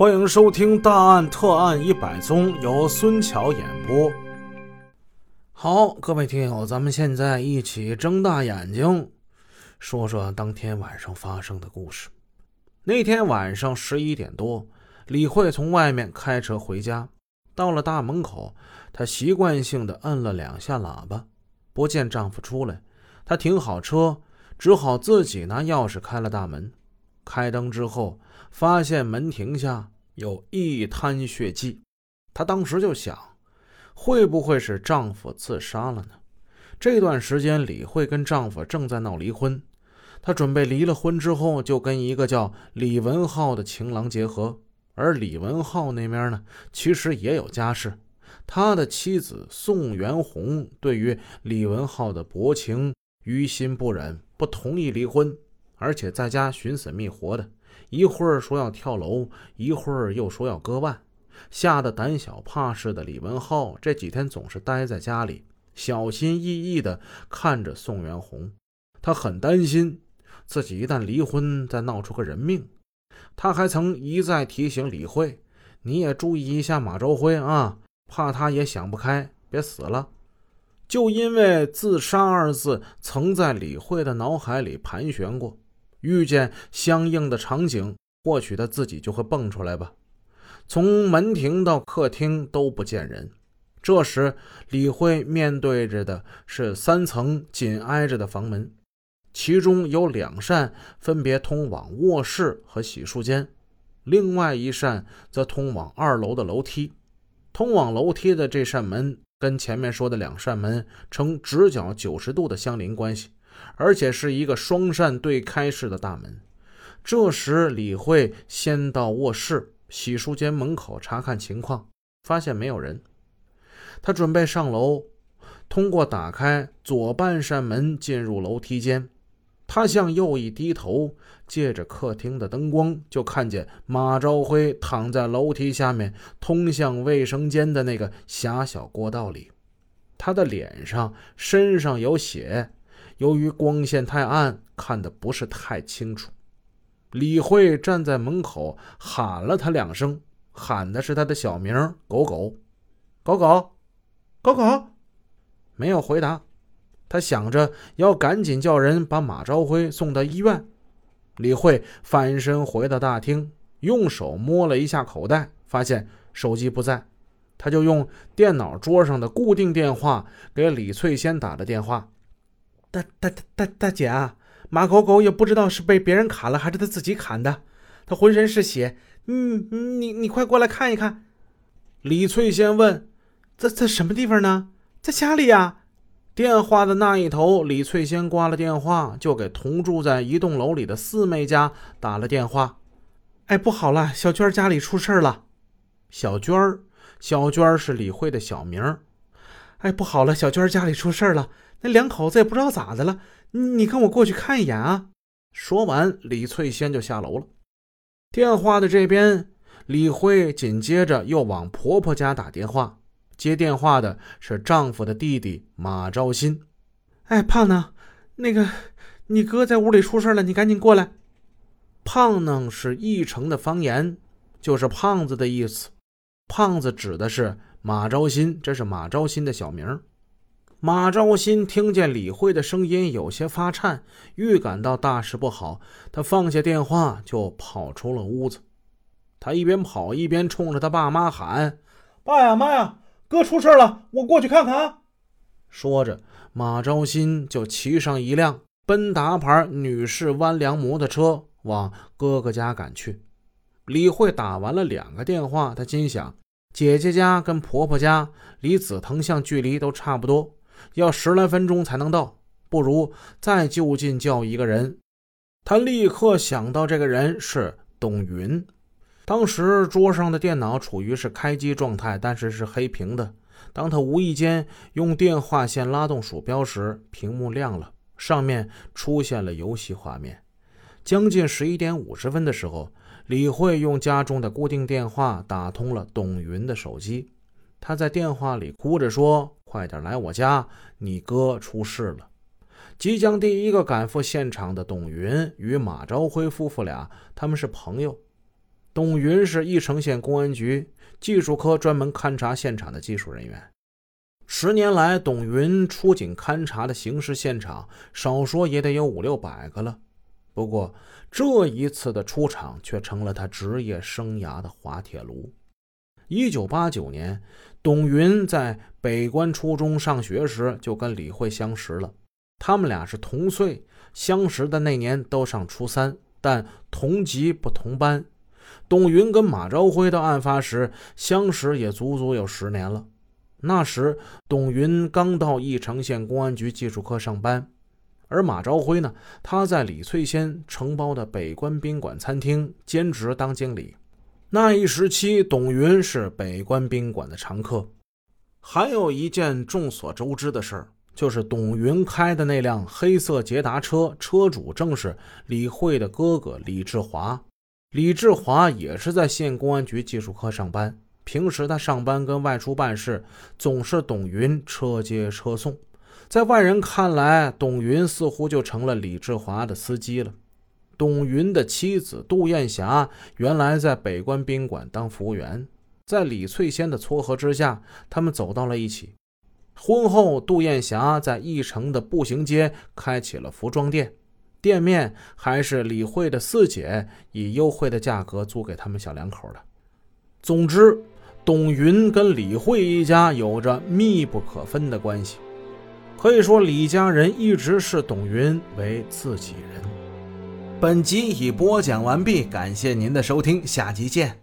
欢迎收听《大案特案一百宗》，由孙桥演播。好，各位听友，咱们现在一起睁大眼睛，说说当天晚上发生的故事。那天晚上十一点多，李慧从外面开车回家，到了大门口，她习惯性的摁了两下喇叭，不见丈夫出来，她停好车，只好自己拿钥匙开了大门。开灯之后，发现门庭下有一滩血迹，她当时就想。会不会是丈夫自杀了呢？这段时间，李慧跟丈夫正在闹离婚，她准备离了婚之后就跟一个叫李文浩的情郎结合。而李文浩那边呢，其实也有家室，他的妻子宋元红对于李文浩的薄情于心不忍，不同意离婚，而且在家寻死觅活的，一会儿说要跳楼，一会儿又说要割腕。吓得胆小怕事的李文浩这几天总是待在家里，小心翼翼地看着宋元红。他很担心自己一旦离婚，再闹出个人命。他还曾一再提醒李慧：“你也注意一下马朝辉啊，怕他也想不开，别死了。”就因为“自杀”二字曾在李慧的脑海里盘旋过，遇见相应的场景，或许他自己就会蹦出来吧。从门庭到客厅都不见人。这时，李慧面对着的是三层紧挨着的房门，其中有两扇分别通往卧室和洗漱间，另外一扇则通往二楼的楼梯。通往楼梯的这扇门跟前面说的两扇门呈直角九十度的相邻关系，而且是一个双扇对开式的大门。这时，李慧先到卧室。洗漱间门口查看情况，发现没有人。他准备上楼，通过打开左半扇门进入楼梯间。他向右一低头，借着客厅的灯光，就看见马朝辉躺在楼梯下面通向卫生间的那个狭小过道里。他的脸上、身上有血，由于光线太暗，看得不是太清楚。李慧站在门口喊了他两声，喊的是他的小名“狗狗”，“狗狗”，“狗狗”，没有回答。他想着要赶紧叫人把马朝辉送到医院。李慧翻身回到大厅，用手摸了一下口袋，发现手机不在，他就用电脑桌上的固定电话给李翠仙打了电话：“大大大大大姐啊！”马狗狗也不知道是被别人砍了还是他自己砍的，他浑身是血。嗯，你你快过来看一看。李翠仙问：“在在什么地方呢？在家里呀。”电话的那一头，李翠仙挂了电话，就给同住在一栋楼里的四妹家打了电话。哎，不好了，小娟家里出事了。小娟儿，小娟儿是李慧的小名。哎，不好了，小娟家里出事了。那两口子也不知道咋的了。你跟我过去看一眼啊！说完，李翠仙就下楼了。电话的这边，李慧紧接着又往婆婆家打电话。接电话的是丈夫的弟弟马昭新。哎，胖呢？那个，你哥在屋里出事了，你赶紧过来。胖呢是义城的方言，就是胖子的意思。胖子指的是马昭新，这是马昭新的小名。马昭新听见李慧的声音有些发颤，预感到大事不好，他放下电话就跑出了屋子。他一边跑一边冲着他爸妈喊：“爸呀妈呀，哥出事了，我过去看看啊！”说着，马昭新就骑上一辆奔达牌女士弯梁摩托车往哥哥家赶去。李慧打完了两个电话，她心想：姐姐家跟婆婆家离紫藤巷距离都差不多。要十来分钟才能到，不如再就近叫一个人。他立刻想到这个人是董云。当时桌上的电脑处于是开机状态，但是是黑屏的。当他无意间用电话线拉动鼠标时，屏幕亮了，上面出现了游戏画面。将近十一点五十分的时候，李慧用家中的固定电话打通了董云的手机。他在电话里哭着说：“快点来我家，你哥出事了。”即将第一个赶赴现场的董云与马朝辉夫妇俩，他们是朋友。董云是义城县公安局技术科专门勘察现场的技术人员。十年来，董云出警勘察的刑事现场，少说也得有五六百个了。不过，这一次的出场却成了他职业生涯的滑铁卢。一九八九年，董云在北关初中上学时就跟李慧相识了。他们俩是同岁，相识的那年都上初三，但同级不同班。董云跟马朝辉到案发时相识也足足有十年了。那时，董云刚到义城县公安局技术科上班，而马朝辉呢，他在李翠仙承包的北关宾馆餐厅兼职当经理。那一时期，董云是北关宾馆的常客。还有一件众所周知的事儿，就是董云开的那辆黑色捷达车，车主正是李慧的哥哥李志华。李志华也是在县公安局技术科上班。平时他上班跟外出办事，总是董云车接车送。在外人看来，董云似乎就成了李志华的司机了。董云的妻子杜艳霞原来在北关宾馆当服务员，在李翠仙的撮合之下，他们走到了一起。婚后，杜艳霞在义城的步行街开起了服装店，店面还是李慧的四姐以优惠的价格租给他们小两口的。总之。董云跟李慧一家有着密不可分的关系，可以说李家人一直视董云为自己人。本集已播讲完毕，感谢您的收听，下集见。